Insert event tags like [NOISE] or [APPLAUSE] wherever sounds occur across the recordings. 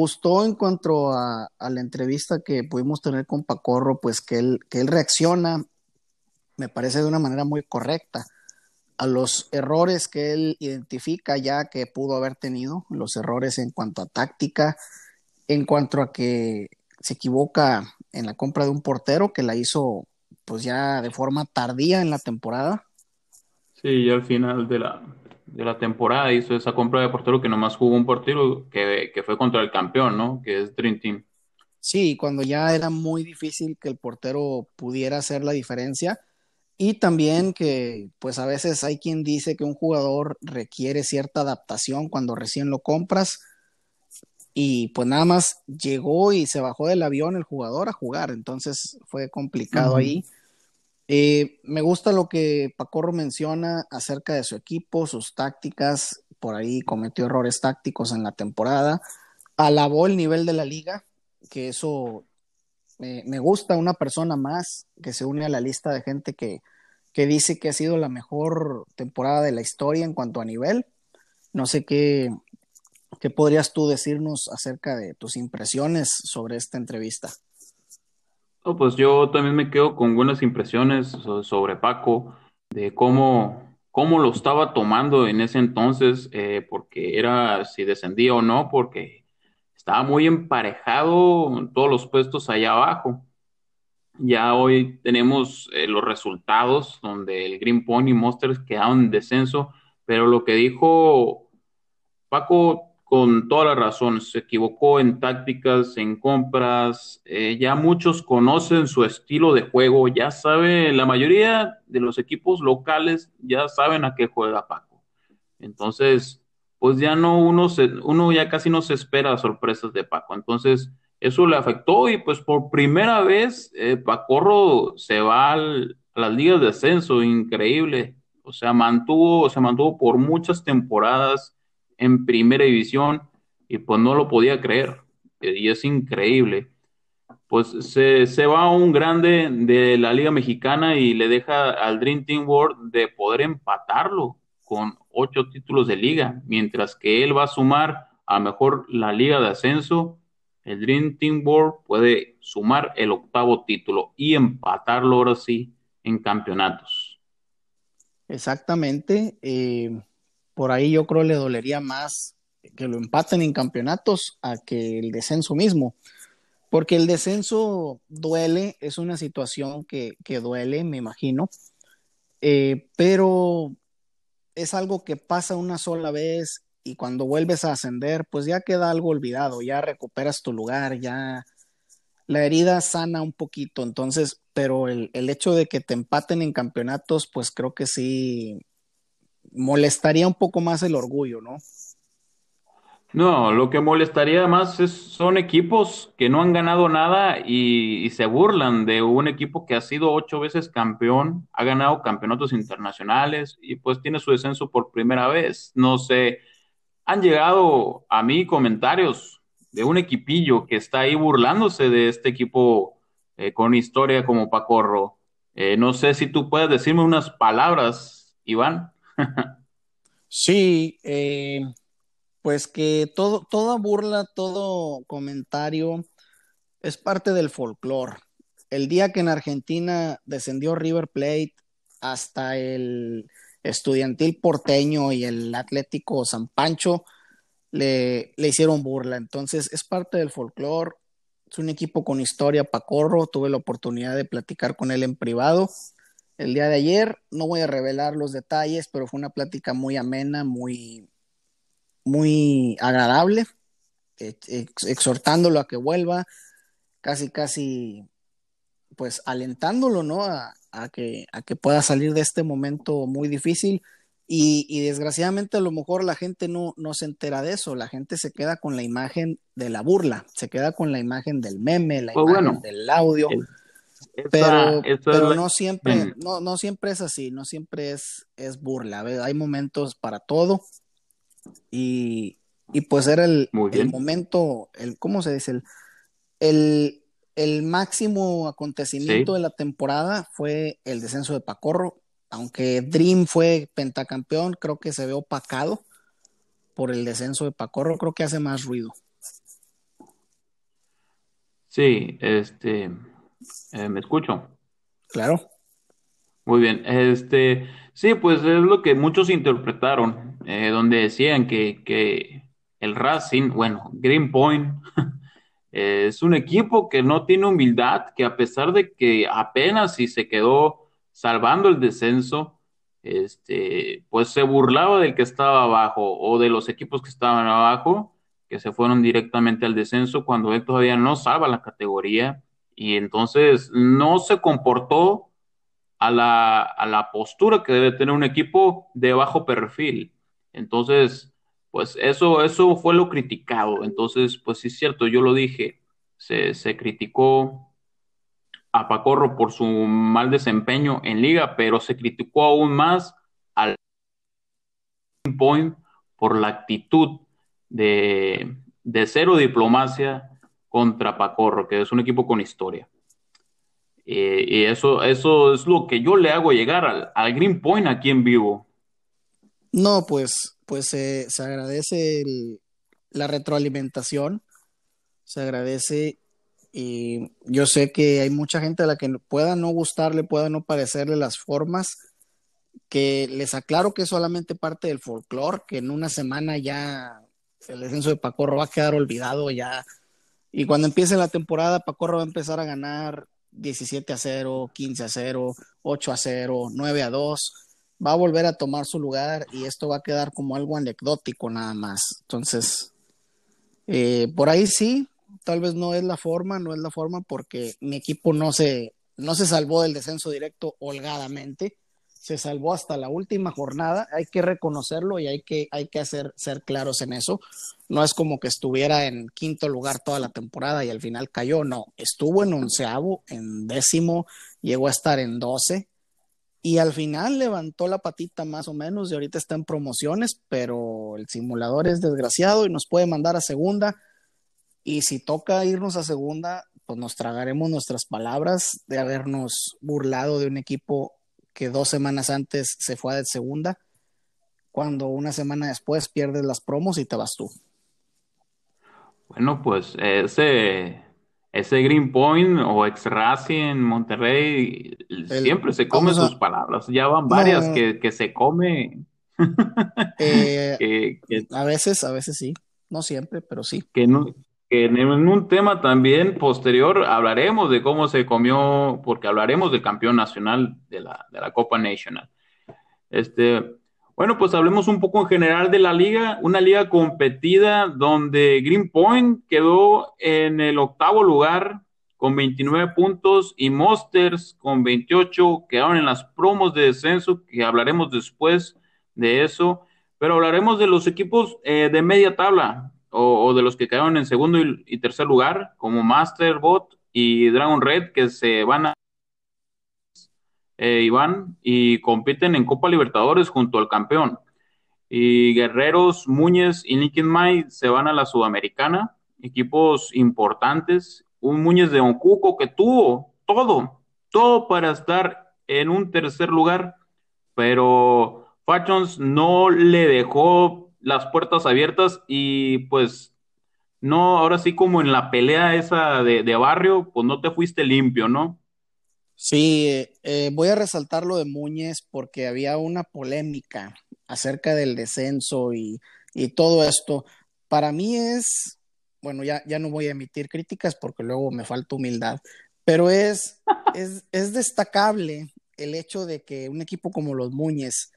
gustó en cuanto a, la entrevista que pudimos tener con Pacorro, pues que él, que él reacciona, me parece de una manera muy correcta a los errores que él identifica ya que pudo haber tenido, los errores en cuanto a táctica, en cuanto a que se equivoca en la compra de un portero que la hizo pues ya de forma tardía en la temporada. Sí, ya al final de la, de la temporada hizo esa compra de portero que nomás jugó un portero que, que fue contra el campeón, ¿no? Que es Dream Team. Sí, cuando ya era muy difícil que el portero pudiera hacer la diferencia y también que pues a veces hay quien dice que un jugador requiere cierta adaptación cuando recién lo compras y pues nada más llegó y se bajó del avión el jugador a jugar, entonces fue complicado ahí. Eh, me gusta lo que Pacorro menciona acerca de su equipo, sus tácticas, por ahí cometió errores tácticos en la temporada, alabó el nivel de la liga, que eso me gusta una persona más que se une a la lista de gente que, que dice que ha sido la mejor temporada de la historia en cuanto a nivel. No sé qué, qué podrías tú decirnos acerca de tus impresiones sobre esta entrevista. Pues yo también me quedo con buenas impresiones sobre Paco, de cómo, cómo lo estaba tomando en ese entonces, eh, porque era si descendía o no, porque estaba muy emparejado en todos los puestos allá abajo. Ya hoy tenemos eh, los resultados donde el Green Pony Monsters quedaron en descenso, pero lo que dijo Paco con toda la razón, se equivocó en tácticas, en compras, eh, ya muchos conocen su estilo de juego, ya sabe, la mayoría de los equipos locales ya saben a qué juega Paco. Entonces, pues ya no uno se, uno ya casi no se espera sorpresas de Paco. Entonces, eso le afectó y pues por primera vez eh, Pacorro se va a las ligas de ascenso, increíble. O sea, mantuvo, se mantuvo por muchas temporadas en primera división y pues no lo podía creer. Y es increíble. Pues se, se va a un grande de la Liga Mexicana y le deja al Dream Team World de poder empatarlo con ocho títulos de liga, mientras que él va a sumar a mejor la Liga de Ascenso el Dream Team Board puede sumar el octavo título y empatarlo ahora sí en campeonatos. Exactamente. Eh, por ahí yo creo le dolería más que lo empaten en campeonatos a que el descenso mismo. Porque el descenso duele, es una situación que, duele, me imagino. Eh, pero es algo que pasa una sola vez y cuando vuelves a ascender, pues ya queda algo olvidado, ya recuperas tu lugar, ya la herida sana un poquito, entonces, pero el, hecho de que te empaten en campeonatos, pues creo que sí molestaría un poco más el orgullo, ¿no? No, lo que molestaría más es, son equipos que no han ganado nada y, se burlan de un equipo que ha sido ocho veces campeón, ha ganado campeonatos internacionales y pues tiene su descenso por primera vez. No sé, han llegado a mí comentarios de un equipillo que está ahí burlándose de este equipo eh, con historia como Pacorro. Eh, no sé si tú puedes decirme unas palabras, Iván. Sí, eh, pues que todo, toda burla, todo comentario es parte del folclore. El día que en Argentina descendió River Plate hasta el estudiantil porteño y el Atlético San Pancho le, le hicieron burla. Entonces es parte del folclore. Es un equipo con historia, Pacorro. Tuve la oportunidad de platicar con él en privado el día de ayer. No voy a revelar los detalles, pero fue una plática muy amena, muy, muy agradable, exhortándolo a que vuelva, casi, casi, pues alentándolo, ¿no? A, a que, a que pueda salir de este momento muy difícil. Y, desgraciadamente a lo mejor la gente no, no se entera de eso, la gente se queda con la imagen de la burla, se queda con la imagen del meme, la pues imagen del audio. Pero, pero no siempre, no, no siempre es así, no siempre es, es burla. Hay momentos para todo. Y, y pues era el, el, momento, el, ¿cómo se dice? El, el, el máximo acontecimiento de la temporada fue el descenso de Pacorro. Aunque Dream fue pentacampeón, creo que se ve opacado por el descenso de Pacorro. Creo que hace más ruido. Sí, este, eh, ¿me escucho? Claro. Muy bien, este, sí, pues es lo que muchos interpretaron, eh, donde decían que, que el Racing, bueno, Greenpoint, [LAUGHS] es un equipo que no tiene humildad, que a pesar de que apenas si se quedó salvando el descenso, este, pues se burlaba del que estaba abajo o de los equipos que estaban abajo, que se fueron directamente al descenso cuando él todavía no salva la categoría y entonces no se comportó a la, a la postura que debe tener un equipo de bajo perfil. Entonces, pues eso, eso fue lo criticado. Entonces, pues sí es cierto, yo lo dije, se, se criticó a Pacorro por su mal desempeño en liga, pero se criticó aún más al Point por la actitud de, de cero diplomacia contra Pacorro, que es un equipo con historia. Eh, y eso, eso es lo que yo le hago llegar al, Green Point aquí en vivo. No, pues, pues se agradece la retroalimentación, se agradece y yo sé que hay mucha gente a la que pueda no gustarle, pueda no parecerle las formas, que les aclaro que es solamente parte del folclore, que en una semana ya el descenso de Pacorro va a quedar olvidado ya. Y cuando empiece la temporada, Pacorro va a empezar a ganar 17 a 0, 15 a 0, 8 a 0, 9 a 2. Va a volver a tomar su lugar y esto va a quedar como algo anecdótico nada más. Entonces, eh, por ahí sí, tal vez no es la forma, no es la forma porque mi equipo no se, no se salvó del descenso directo holgadamente, se salvó hasta la última jornada, hay que reconocerlo y hay que, hay que hacer, ser claros en eso. No es como que estuviera en quinto lugar toda la temporada y al final cayó, no, estuvo en onceavo, en décimo, llegó a estar en doce y al final levantó la patita más o menos y ahorita está en promociones, pero el simulador es desgraciado y nos puede mandar a segunda y si toca irnos a segunda, pues nos tragaremos nuestras palabras de habernos burlado de un equipo que dos semanas antes se fue a segunda, cuando una semana después pierdes las promos y te vas tú. Bueno, pues ese, ese Green Point o ex Racing en Monterrey el, siempre se come sus palabras. Ya van varias no, que, que, se come. [LAUGHS] eh, que, que, a veces, a veces sí. No siempre, pero sí. Que no, en, en un tema también posterior hablaremos de cómo se comió, porque hablaremos del campeón nacional de la, de la Copa Nacional. Este, bueno, pues hablemos un poco en general de la liga, una liga competida donde Green Point quedó en el octavo lugar con 29 puntos y Monsters con 28 quedaron en las promos de descenso, que hablaremos después de eso, pero hablaremos de los equipos eh, de media tabla, o, de los que quedaron en segundo y, y, tercer lugar, como Masterbot y Dragon Red, que se van a eh, Iván y compiten en Copa Libertadores junto al campeón. Y Guerreros, Muñez y Nikin May se van a la Sudamericana, equipos importantes. Un Muñez de Oncuco que tuvo todo, todo para estar en un tercer lugar, pero Factions no le dejó las puertas abiertas y pues no, ahora sí como en la pelea esa de, de barrio, pues no te fuiste limpio, ¿no? Sí, eh, voy a resaltar lo de Muñez porque había una polémica acerca del descenso y, y todo esto. Para mí es, bueno, ya, ya no voy a emitir críticas porque luego me falta humildad, pero es, [LAUGHS] es, es destacable el hecho de que un equipo como los Muñez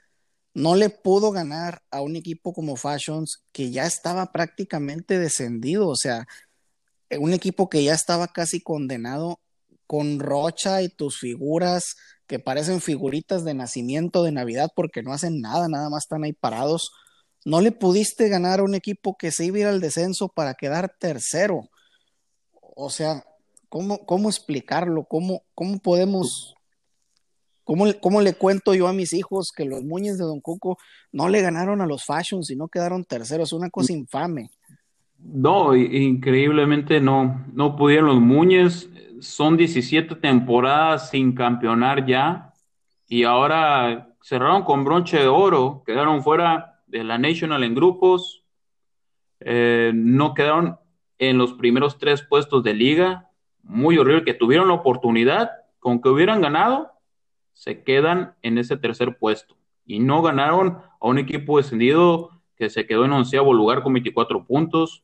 no le pudo ganar a un equipo como Fashions que ya estaba prácticamente descendido, o sea, un equipo que ya estaba casi condenado con Rocha y tus figuras que parecen figuritas de nacimiento de Navidad porque no hacen nada, nada más están ahí parados. No le pudiste ganar a un equipo que se iba a ir al descenso para quedar tercero. O sea, ¿cómo, cómo explicarlo? ¿Cómo, cómo podemos ¿Cómo, ¿Cómo, le cuento yo a mis hijos que los Muñez de Don Cuco no le ganaron a los Fashions y no quedaron terceros? Es una cosa infame. No, increíblemente no, no pudieron los Muñez. Son 17 temporadas sin campeonar ya y ahora cerraron con bronche de oro, quedaron fuera de la National en grupos, eh, no quedaron en los primeros tres puestos de liga muy horrible, que tuvieron la oportunidad, con que hubieran ganado, se quedan en ese tercer puesto. Y no ganaron a un equipo descendido que se quedó en onceavo lugar con 24 puntos.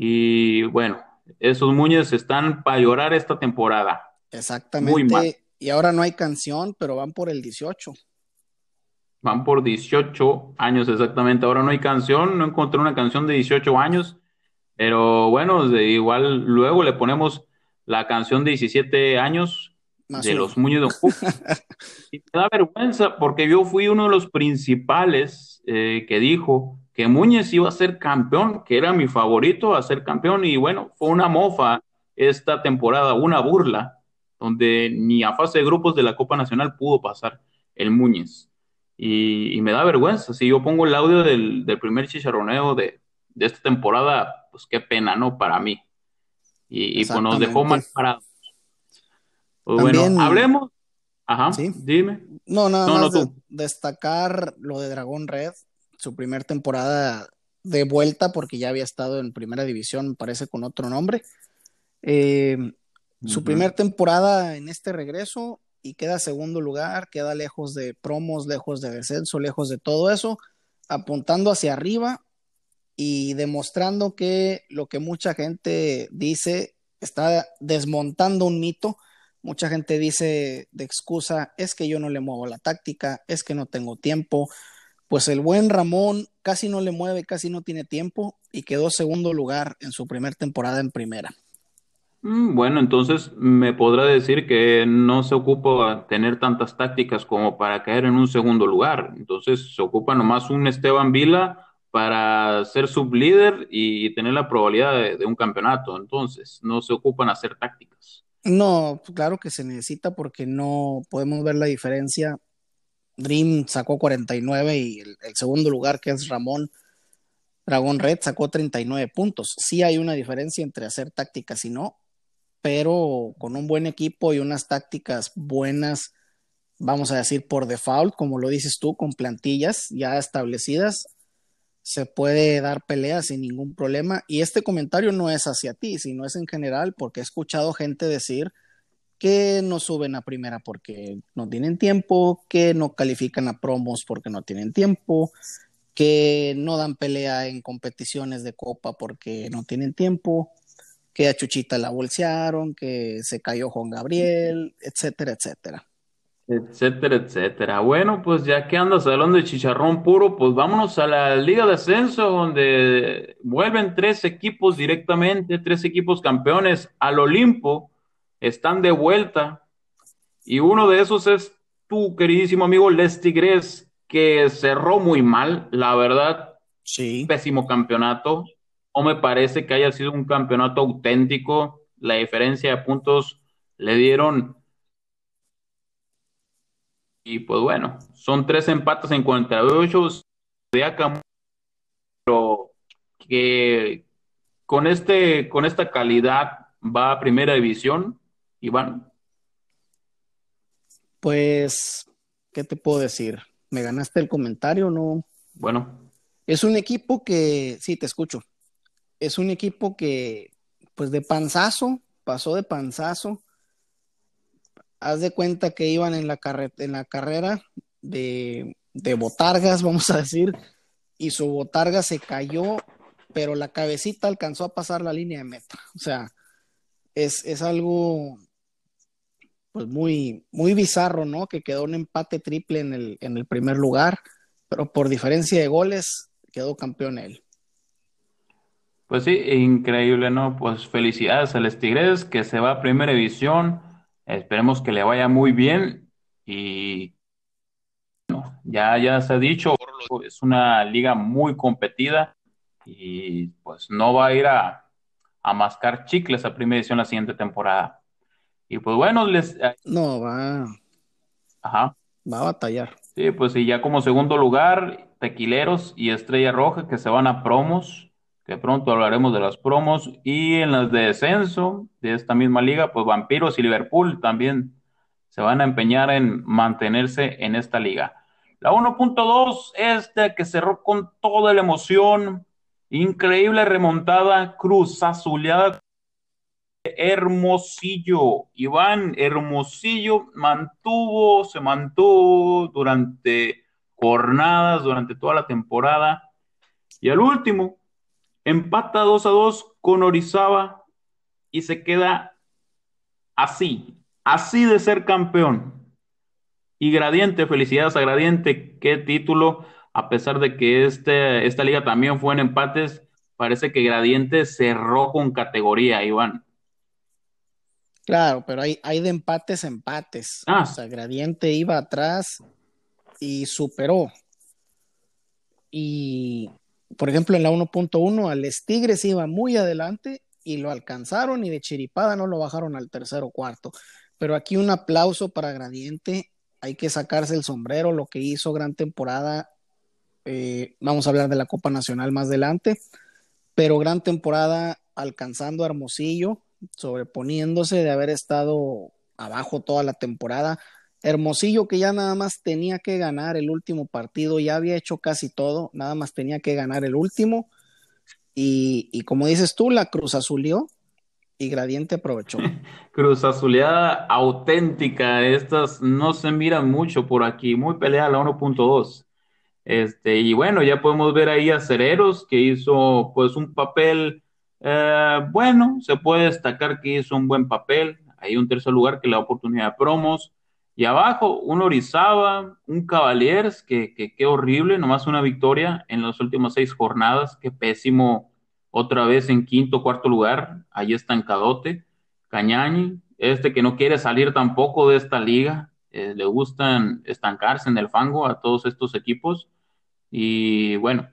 Y bueno, esos Muñez están para llorar esta temporada. Exactamente. Y ahora no hay canción, pero van por el 18. Van por 18 años exactamente. Ahora no hay canción, no encontré una canción de 18 años, pero bueno, igual luego le ponemos la canción de 17 años de los Muñoz de [LAUGHS] y me da vergüenza porque yo fui uno de los principales eh, que dijo que Muñez iba a ser campeón, que era mi favorito a ser campeón, y bueno, fue una mofa esta temporada, una burla, donde ni a fase de grupos de la Copa Nacional pudo pasar el Muñez. Y, me da vergüenza. Si yo pongo el audio del, primer chicharroneo de, esta temporada, pues qué pena, ¿no? Para mí. Y, pues nos dejó mal parados. Pues bueno, hablemos. Ajá, ¿Sí? dime. No, nada más destacar lo de Dragón Red, su primer temporada de vuelta, porque ya había estado en primera división, parece, con otro nombre. Eh, su primer temporada en este regreso y queda segundo lugar, queda lejos de promos, lejos de descenso, lejos de todo eso, apuntando hacia arriba y demostrando que lo que mucha gente dice está desmontando un mito. Mucha gente dice de excusa, es que yo no le muevo la táctica, es que no tengo tiempo. Pues el buen Ramón casi no le mueve, casi no tiene tiempo y quedó segundo lugar en su primer temporada en primera. Mm, bueno, entonces me podrá decir que no se ocupa tener tantas tácticas como para caer en un segundo lugar. Entonces se ocupa nomás un Esteban Vila para ser sublíder y tener la probabilidad de, un campeonato. Entonces no se ocupan hacer tácticas. No, claro que se necesita porque no podemos ver la diferencia. Dream sacó 49 y el, segundo lugar que es Ramón Dragón Red sacó 39 puntos. Sí hay una diferencia entre hacer tácticas y no, pero con un buen equipo y unas tácticas buenas, vamos a decir por default, como lo dices tú, con plantillas ya establecidas, se puede dar pelea sin ningún problema. Y este comentario no es hacia ti, sino es en general, porque he escuchado gente decir que no suben a primera porque no tienen tiempo, que no califican a promos porque no tienen tiempo, que no dan pelea en competiciones de copa porque no tienen tiempo que a Chuchita la bolsearon, que se cayó Juan Gabriel, etcétera, etcétera. Etcétera, etcétera. Bueno, pues ya que andas hablando de chicharrón puro, pues vámonos a la Liga de Ascenso, donde vuelven tres equipos directamente, tres equipos campeones al Olimpo, están de vuelta. Y uno de esos es tu queridísimo amigo Les Tigres, que cerró muy mal, la verdad. Sí. Pésimo campeonato no me parece que haya sido un campeonato auténtico. La diferencia de puntos le dieron. Y pues bueno, son tres empates en 48. Pero que con, este, con esta calidad va a primera división, Iván. Pues, ¿qué te puedo decir? ¿Me ganaste el comentario no? Bueno. Es un equipo que, sí, te escucho es un equipo que, pues de panzazo, pasó de panzazo. Haz de cuenta que iban en la, en la carrera de, de botargas, [LAUGHS] vamos a decir, y su botarga se cayó, pero la cabecita alcanzó a pasar la línea de meta. O sea, es, es algo pues muy, muy bizarro, ¿no? Que quedó un empate triple en el, en el primer lugar, pero por diferencia de goles quedó campeón él. Pues sí, increíble, ¿no? Pues felicidades a los Tigres que se va a primera división. Esperemos que le vaya muy bien y no, ya, ya se ha dicho, es una liga muy competida y pues no va a ir a, a mascar chicles a primera división la siguiente temporada. Y pues bueno, les... Eh, no, va. Ajá. Va a batallar. Sí, pues y ya como segundo lugar, Tequileros y Estrella Roja que se van a promos que pronto hablaremos de las promos, y en las de descenso de esta misma liga, pues Vampiros y Liverpool también se van a empeñar en mantenerse en esta liga. La 1.2, este que cerró con toda la emoción, increíble remontada, cruz azuleada Hermosillo. Iván Hermosillo mantuvo, se mantuvo durante jornadas, durante toda la temporada. Y al último, empata 2 a 2 con Orizaba y se queda así, así de ser campeón. Y Gradiente, felicidades a Gradiente, qué título, a pesar de que este, esta liga también fue en empates, parece que Gradiente cerró con categoría, Iván. Claro, pero hay, hay de empates empates. Ah. O sea, Gradiente iba atrás y superó. Y, por ejemplo, en la 1.1, al Tigres iba muy adelante y lo alcanzaron y de chiripada no lo bajaron al tercero o cuarto. Pero aquí un aplauso para Gradiente. Hay que sacarse el sombrero, lo que hizo gran temporada. Eh, vamos a hablar de la Copa Nacional más adelante, pero gran temporada alcanzando a Hermosillo, sobreponiéndose de haber estado abajo toda la temporada. Hermosillo que ya nada más tenía que ganar el último partido, ya había hecho casi todo, nada más tenía que ganar el último. Y, como dices tú, la Cruz Azulió y Gradiente aprovechó. [LAUGHS] Cruz Azuleada auténtica, estas no se miran mucho por aquí, muy peleada la 1.2. Este, y bueno, ya podemos ver ahí a Cereros que hizo pues un papel eh, bueno, se puede destacar que hizo un buen papel. Hay un tercer lugar que le da oportunidad de promos. Y abajo, un Orizaba, un Cavaliers, que, qué horrible, nomás una victoria en las últimas seis jornadas, qué pésimo, otra vez en quinto, cuarto lugar, ahí Cadote, Cañañi, este que no quiere salir tampoco de esta liga, eh, le gustan estancarse en el fango a todos estos equipos. Y bueno,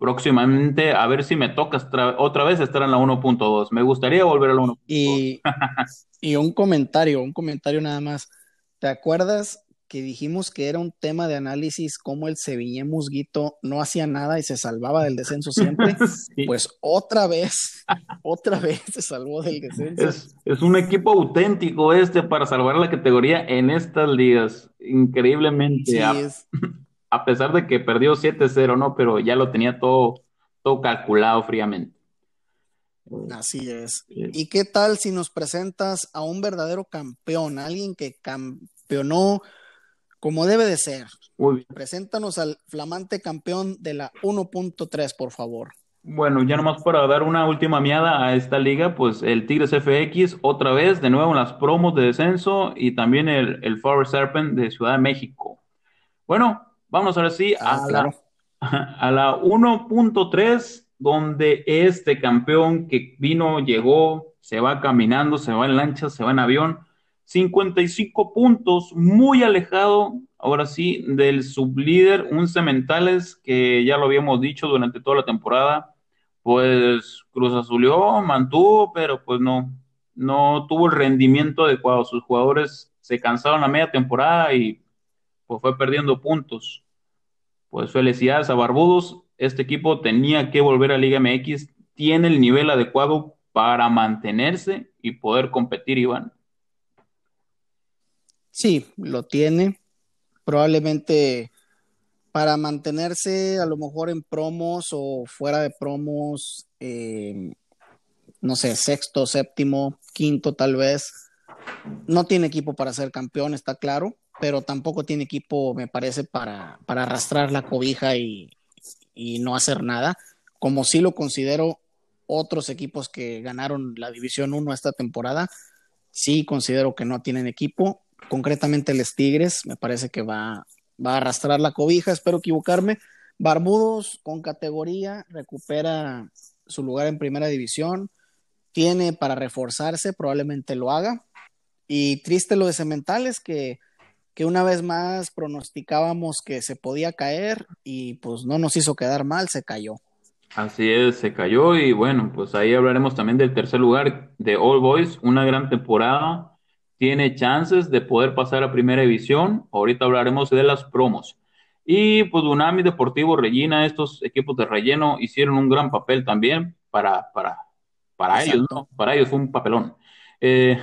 próximamente a ver si me toca otra vez estar en la 1.2. Me gustaría volver a la 1.2. Y, y un comentario, un comentario nada más. ¿Te acuerdas que dijimos que era un tema de análisis cómo el Sevilla Musguito no hacía nada y se salvaba del descenso siempre? [LAUGHS] Pues otra vez, otra vez se salvó del descenso. Es, un equipo auténtico este para salvar la categoría en estas ligas. Increíblemente. a, a, pesar de que perdió 7-0, ¿no? Pero ya lo tenía todo, todo calculado fríamente. Así es. ¿Y qué tal si nos presentas a un verdadero campeón, alguien que campeonó como debe de ser? Preséntanos al flamante campeón de la 1.3, por favor. Bueno, ya nomás para dar una última miada a esta liga, pues el Tigres FX otra vez, de nuevo en las promos de descenso y también el, el Forest Serpent de Ciudad de México. Bueno, vamos ahora sí a, ah, la, [LAUGHS] a la 1.3 donde este campeón que vino, llegó, se va caminando, se va en lancha, se va en avión, 55 puntos, muy alejado, ahora sí, del sublíder, un Cementales, que ya lo habíamos dicho durante toda la temporada, pues Cruz Azulió, mantuvo, pero pues no, no tuvo el rendimiento adecuado. Sus jugadores se cansaron a media temporada y pues fue perdiendo puntos. Pues felicidades a Barbudos, este equipo tenía que volver a Liga MX, tiene el nivel adecuado para mantenerse y poder competir, Iván. Sí, lo tiene. Probablemente para mantenerse a lo mejor en promos o fuera de promos, eh, no sé, sexto, séptimo, quinto tal vez. No tiene equipo para ser campeón, está claro, pero tampoco tiene equipo, me parece, para, para arrastrar la cobija y, y no hacer nada, como sí lo considero otros equipos que ganaron la División 1 esta temporada, sí considero que no tienen equipo, concretamente les Tigres, me parece que va, va a arrastrar la cobija, espero equivocarme. Barbudos con categoría recupera su lugar en primera división, tiene para reforzarse, probablemente lo haga. Y triste lo de Cementales, que que una vez más pronosticábamos que se podía caer y pues no nos hizo quedar mal, se cayó. Así es, se cayó y bueno, pues ahí hablaremos también del tercer lugar de All Boys, una gran temporada, tiene chances de poder pasar a primera división, ahorita hablaremos de las promos. Y pues Unami Deportivo Regina, estos equipos de relleno hicieron un gran papel también para, para, para ellos, ¿no? Para ellos fue un papelón. Eh,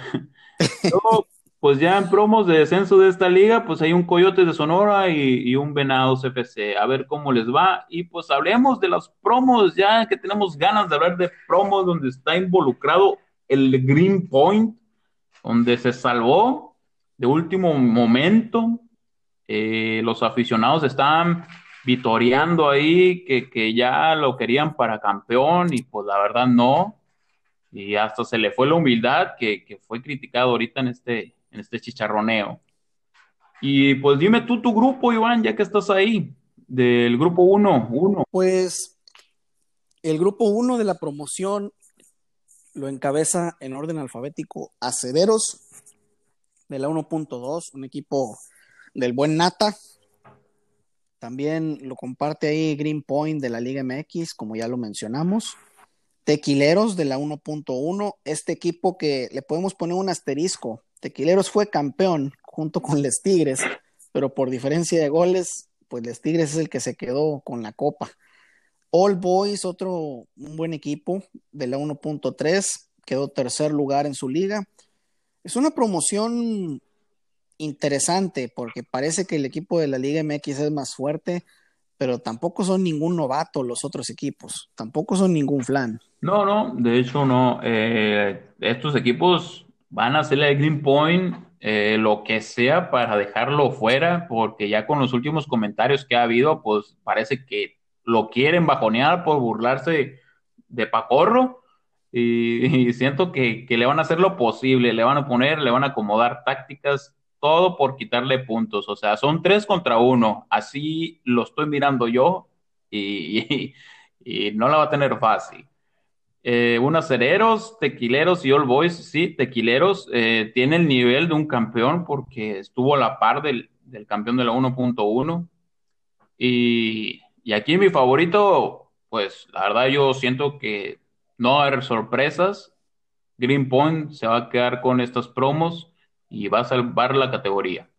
[LAUGHS] pues ya en promos de descenso de esta liga, pues hay un Coyote de Sonora y, un Venados FC. A ver cómo les va. Y pues hablemos de los promos, ya que tenemos ganas de hablar de promos donde está involucrado el Green Point, donde se salvó de último momento. Eh, los aficionados estaban vitoreando ahí que, que, ya lo querían para campeón y pues la verdad no. Y hasta se le fue la humildad que, que fue criticado ahorita en este, en este chicharroneo. Y pues dime tú tu grupo, Iván, ya que estás ahí, del grupo 1. Uno. Pues el grupo 1 de la promoción lo encabeza en orden alfabético Acederos de la 1.2, un equipo del buen Nata, también lo comparte ahí Green Point de la Liga MX, como ya lo mencionamos. Tequileros de la 1.1, este equipo que le podemos poner un asterisco. Tequileros fue campeón junto con Les Tigres, pero por diferencia de goles, pues Les Tigres es el que se quedó con la copa. All Boys, otro un buen equipo de la 1.3, quedó tercer lugar en su liga. Es una promoción interesante porque parece que el equipo de la Liga MX es más fuerte, pero tampoco son ningún novato los otros equipos, tampoco son ningún flan. No, no, de hecho no. Eh, estos equipos van a hacerle el Green Point eh, lo que sea para dejarlo fuera, porque ya con los últimos comentarios que ha habido, pues parece que lo quieren bajonear por burlarse de Pacorro. Y, siento que, que, le van a hacer lo posible, le van a poner, le van a acomodar tácticas todo por quitarle puntos. O sea, son tres contra uno. Así lo estoy mirando yo y, [LAUGHS] y, no la va a tener fácil. Eh, unos tequileros y All Boys, sí, tequileros, eh, tiene el nivel de un campeón porque estuvo a la par del, del campeón de la 1.1. Y, y aquí mi favorito, pues la verdad yo siento que no va a haber sorpresas. Green Point se va a quedar con estas promos y va a salvar la categoría.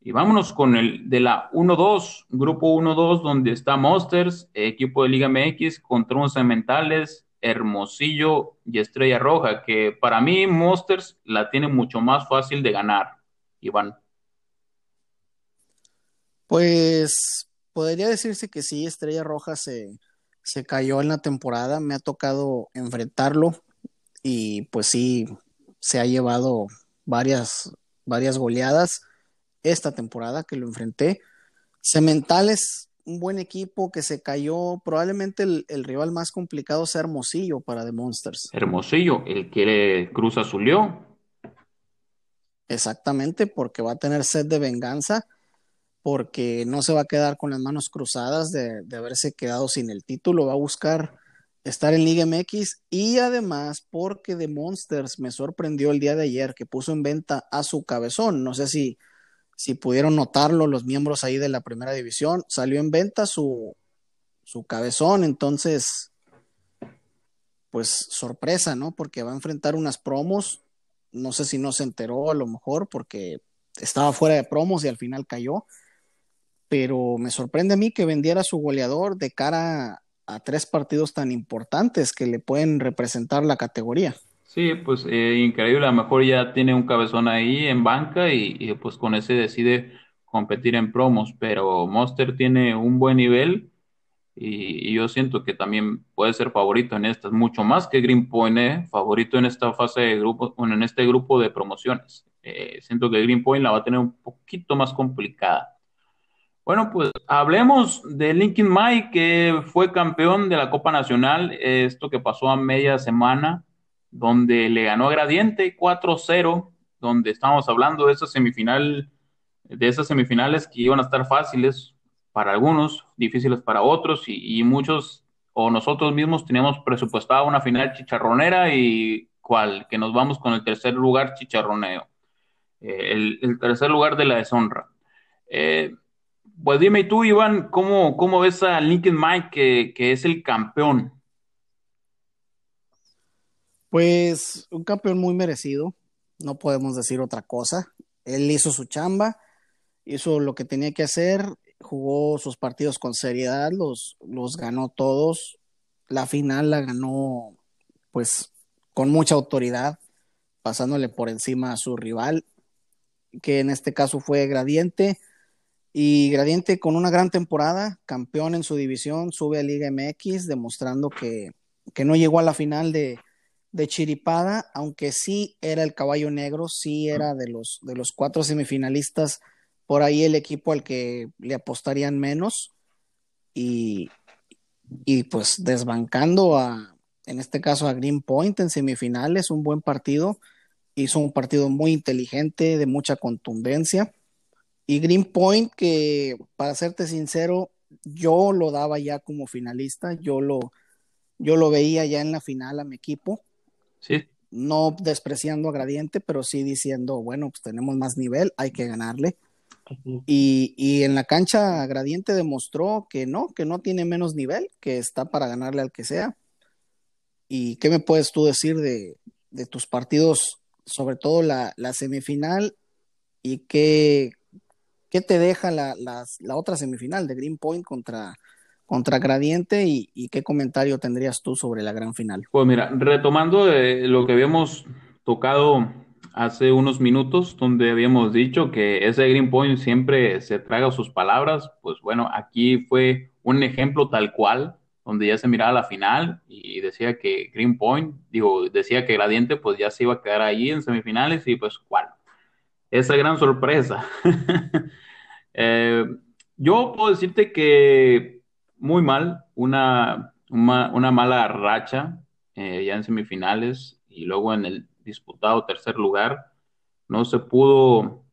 Y vámonos con el de la 1-2, grupo 1-2, donde está Monsters, equipo de Liga MX, contra unos Cementales, Hermosillo y Estrella Roja, que para mí Monsters la tiene mucho más fácil de ganar. Iván. Pues podría decirse que sí, Estrella Roja se, se cayó en la temporada, me ha tocado enfrentarlo y pues sí, se ha llevado varias, varias goleadas esta temporada que lo enfrenté. Cementales, un buen equipo que se cayó, probablemente el, el, rival más complicado sea Hermosillo para The Monsters. Hermosillo, el que le cruza su león. Exactamente, porque va a tener sed de venganza, porque no se va a quedar con las manos cruzadas de, de haberse quedado sin el título, va a buscar estar en Liga MX y además porque The Monsters me sorprendió el día de ayer que puso en venta a su cabezón. No sé si, si pudieron notarlo los miembros ahí de la primera división. Salió en venta su, su cabezón, entonces, pues sorpresa, ¿no? Porque va a enfrentar unas promos. No sé si no se enteró a lo mejor porque estaba fuera de promos y al final cayó. Pero me sorprende a mí que vendiera su goleador de cara a tres partidos tan importantes que le pueden representar la categoría. Sí, pues eh, increíble, a lo mejor ya tiene un cabezón ahí en banca y, y, pues con ese decide competir en promos, pero Monster tiene un buen nivel y, yo siento que también puede ser favorito en estas, mucho más que Green Point, ¿eh? favorito en esta fase de grupo, bueno, en este grupo de promociones. Eh, siento que Green Point la va a tener un poquito más complicada. Bueno, pues hablemos de Linkin Mike, que fue campeón de la Copa Nacional, esto que pasó a media semana, donde le ganó a Gradiente 4-0, donde estábamos hablando de esa semifinal, de esas semifinales que iban a estar fáciles para algunos, difíciles para otros, y, muchos o nosotros mismos teníamos presupuestada una final chicharronera y cuál, que nos vamos con el tercer lugar chicharroneo, eh, el, tercer lugar de la deshonra. Eh, pues dime tú, Iván, ¿cómo, cómo ves a Lincoln Mike, que, es el campeón? Pues un campeón muy merecido, no podemos decir otra cosa. Él hizo su chamba, hizo lo que tenía que hacer, jugó sus partidos con seriedad, los, los ganó todos. La final la ganó, pues, con mucha autoridad, pasándole por encima a su rival, que en este caso fue Gradiente y Gradiente con una gran temporada, campeón en su división, sube a Liga MX, demostrando que, que no llegó a la final de, de chiripada, aunque sí era el caballo negro, sí era de los, de los cuatro semifinalistas, por ahí el equipo al que le apostarían menos. Y, y pues desbancando a, en este caso a Green Point en semifinales, un buen partido, hizo un partido muy inteligente, de mucha contundencia. Y Green Point, que para serte sincero, yo lo daba ya como finalista, yo lo, yo lo veía ya en la final a mi equipo. Sí. No despreciando a Gradiente, pero sí diciendo, bueno, pues tenemos más nivel, hay que ganarle. Y, y, en la cancha Gradiente demostró que no, que no tiene menos nivel, que está para ganarle al que sea. ¿Y qué me puedes tú decir de, de tus partidos, sobre todo la, la semifinal, y qué, qué te deja la, la, la, otra semifinal de Green Point contra, contra Gradiente y, y, qué comentario tendrías tú sobre la gran final? Pues mira, retomando de lo que habíamos tocado hace unos minutos donde habíamos dicho que ese Green Point siempre se traga sus palabras, pues bueno, aquí fue un ejemplo tal cual, donde ya se miraba la final y decía que Green Point, digo, decía que Gradiente pues ya se iba a quedar ahí en semifinales y pues cuál, esa gran sorpresa. [LAUGHS] eh, yo puedo decirte que muy mal, una, una, mala racha eh, ya en semifinales y luego en el disputado tercer lugar, no se pudo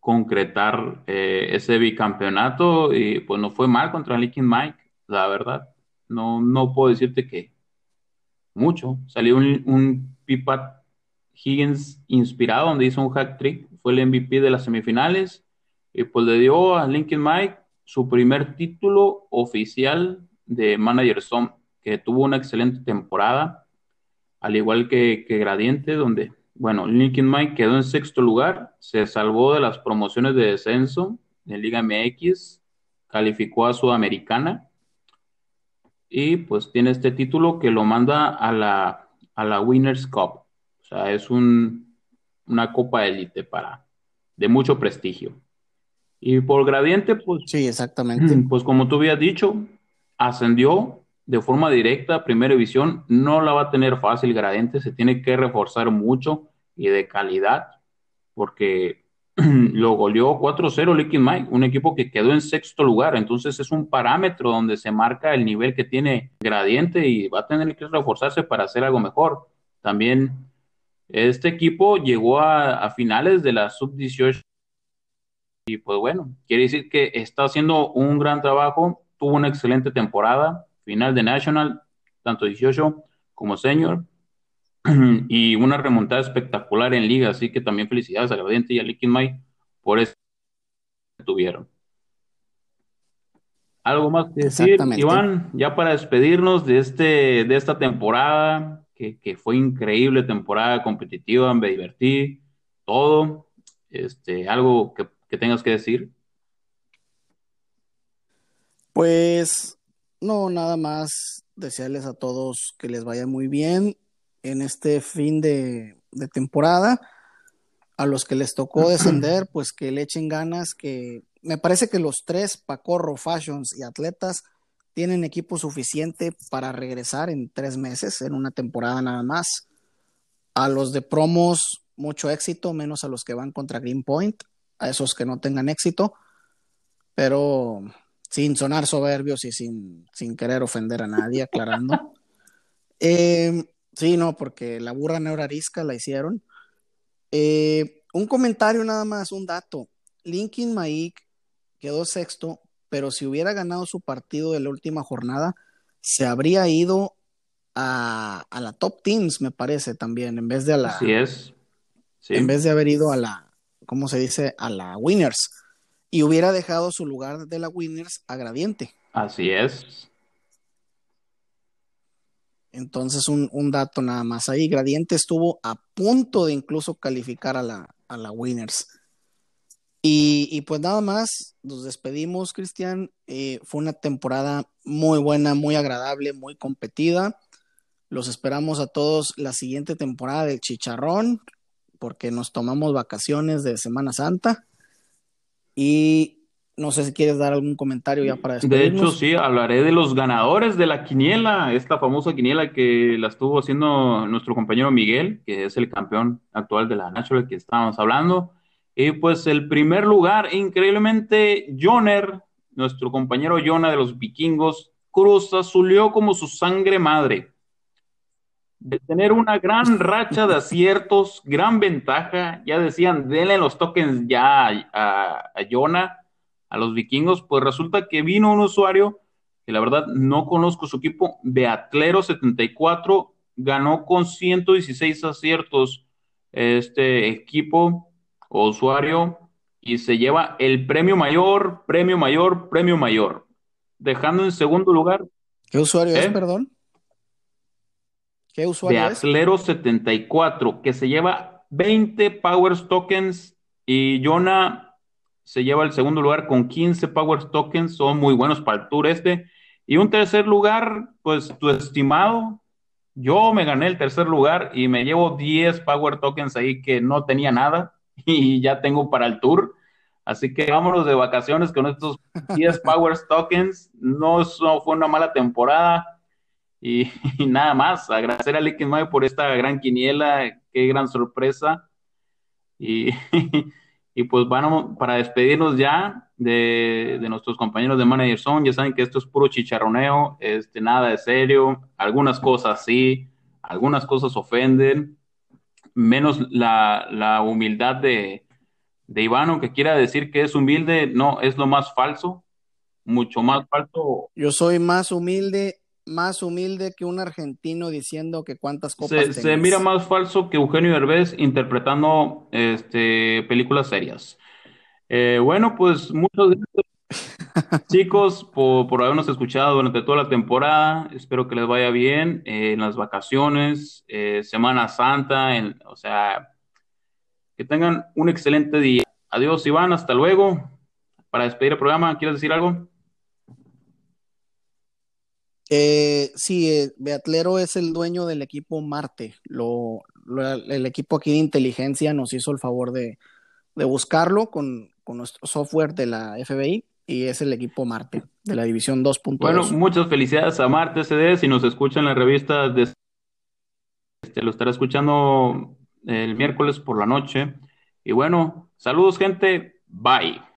concretar eh, ese bicampeonato y pues no fue mal contra Linkin Mike, la verdad. No, no puedo decirte que mucho. Salió un, un Pipat Higgins inspirado, donde hizo un hack trick, fue el MVP de las semifinales y pues le dio a Linkin Mike su primer título oficial de Manager Zone, que tuvo una excelente temporada al igual que, Gradiente, donde, bueno, Linkin Mike quedó en sexto lugar, se salvó de las promociones de descenso en Liga MX, calificó a Sudamericana y pues tiene este título que lo manda a la, a la Winners Cup. O sea, es un, una copa élite para, de mucho prestigio. Y por Gradiente, pues... Sí, exactamente. [CLEARS THROAT] Pues como tú habías dicho, ascendió de forma directa, primera división, no la va a tener fácil Gradiente, se tiene que reforzar mucho y de calidad, porque [CLEARS THROAT] lo goleó 4-0 Liquid Mike, un equipo que quedó en sexto lugar, entonces es un parámetro donde se marca el nivel que tiene Gradiente y va a tener que reforzarse para hacer algo mejor. También este equipo llegó a, a finales de la sub-18 y pues bueno, quiere decir que está haciendo un gran trabajo, tuvo una excelente temporada, final de National, tanto 18 como senior, [CLEARS THROAT] y una remontada espectacular en liga, así que también felicidades a Gradiente y a Liquid May por eso que tuvieron. ¿Algo más que decir, Iván? Ya para despedirnos de, este, de esta temporada, que, que fue increíble temporada competitiva, me divertí, todo. Este, ¿Algo que, que tengas que decir? Pues no, nada más desearles a todos que les vaya muy bien en este fin de, temporada. A los que les tocó descender, pues que le echen ganas, que me parece que los tres, Pacorro, Fashions y Atletas, tienen equipo suficiente para regresar en tres meses, en una temporada nada más. A los de promos, mucho éxito, menos a los que van contra Green Point, a esos que no tengan éxito. Pero sin sonar soberbios y sin, sin querer ofender a nadie, [LAUGHS] aclarando. Eh, sí, no, porque la burra neurarisca la hicieron. Eh, un comentario nada más, un dato. Linkin Maik quedó sexto, pero si hubiera ganado su partido de la última jornada, se habría ido a, a la top teams, me parece también, en vez de a la. Así es. En vez de haber ido a la, ¿cómo se dice? A la Winners y hubiera dejado su lugar de la Winners a Gradiente. Así es. Entonces, un, dato nada más ahí. Gradiente estuvo a punto de incluso calificar a la, a la Winners. Y, pues nada más, nos despedimos, Cristian. Eh, fue una temporada muy buena, muy agradable, muy competida. Los esperamos a todos la siguiente temporada del Chicharrón, porque nos tomamos vacaciones de Semana Santa. Y no sé si quieres dar algún comentario ya para De hecho, sí, hablaré de los ganadores de la quiniela, esta famosa quiniela que la estuvo haciendo nuestro compañero Miguel, que es el campeón actual de la National que estábamos hablando. Y pues el primer lugar, increíblemente, Joner, nuestro compañero Jonah de los vikingos, Cruz azulió como su sangre madre. De tener una gran racha de aciertos, gran ventaja, ya decían, denle los tokens ya a, a, a Jonah a los vikingos, pues resulta que vino un usuario que la verdad no conozco su equipo, Beatlero74, ganó con 116 aciertos este equipo o usuario y se lleva el premio mayor, premio mayor, premio mayor, dejando en segundo lugar. ¿Qué usuario ¿eh? es, perdón? ¿Qué usuario Beatlero74, que se lleva 20 Powers Tokens y Jonah se lleva el segundo lugar con 15 Power Tokens, son muy buenos para el tour este. Y un tercer lugar, pues tu estimado, yo me gané el tercer lugar y me llevo 10 Power Tokens ahí que no tenía nada [LAUGHS] y ya tengo para el tour. Así que vámonos de vacaciones con estos 10 [LAUGHS] Power Tokens. No, no, fue una mala temporada. Y, [LAUGHS] y nada más, agradecer a Liquid Mayo por esta gran quiniela, qué gran sorpresa. Y [LAUGHS] Y pues vamos, para despedirnos ya de, de, nuestros compañeros de Manager Zone, ya saben que esto es puro chicharroneo, este, nada de serio, algunas cosas sí, algunas cosas ofenden, menos la, la humildad de, de Ivano, que quiera decir que es humilde, no, es lo más falso, mucho más falso. Yo soy más humilde más humilde que un argentino diciendo que cuántas copas se, se, mira más falso que Eugenio Derbez interpretando este, películas serias. Eh, bueno, pues muchas gracias, [LAUGHS] chicos, por, por, habernos escuchado durante toda la temporada. Espero que les vaya bien eh, en las vacaciones, eh, Semana Santa, en, o sea, que tengan un excelente día. Adiós, Iván, hasta luego. Para despedir el programa, ¿quieres decir algo? Eh, sí, eh, Beatlero es el dueño del equipo Marte. Lo, lo, el equipo aquí de inteligencia nos hizo el favor de, de buscarlo con, con, nuestro software de la FBI y es el equipo Marte de la división 2.2. Bueno, muchas felicidades a Marte CD. Si nos escuchan en la revista, de, este, lo estará escuchando el miércoles por la noche. Y bueno, saludos gente. Bye.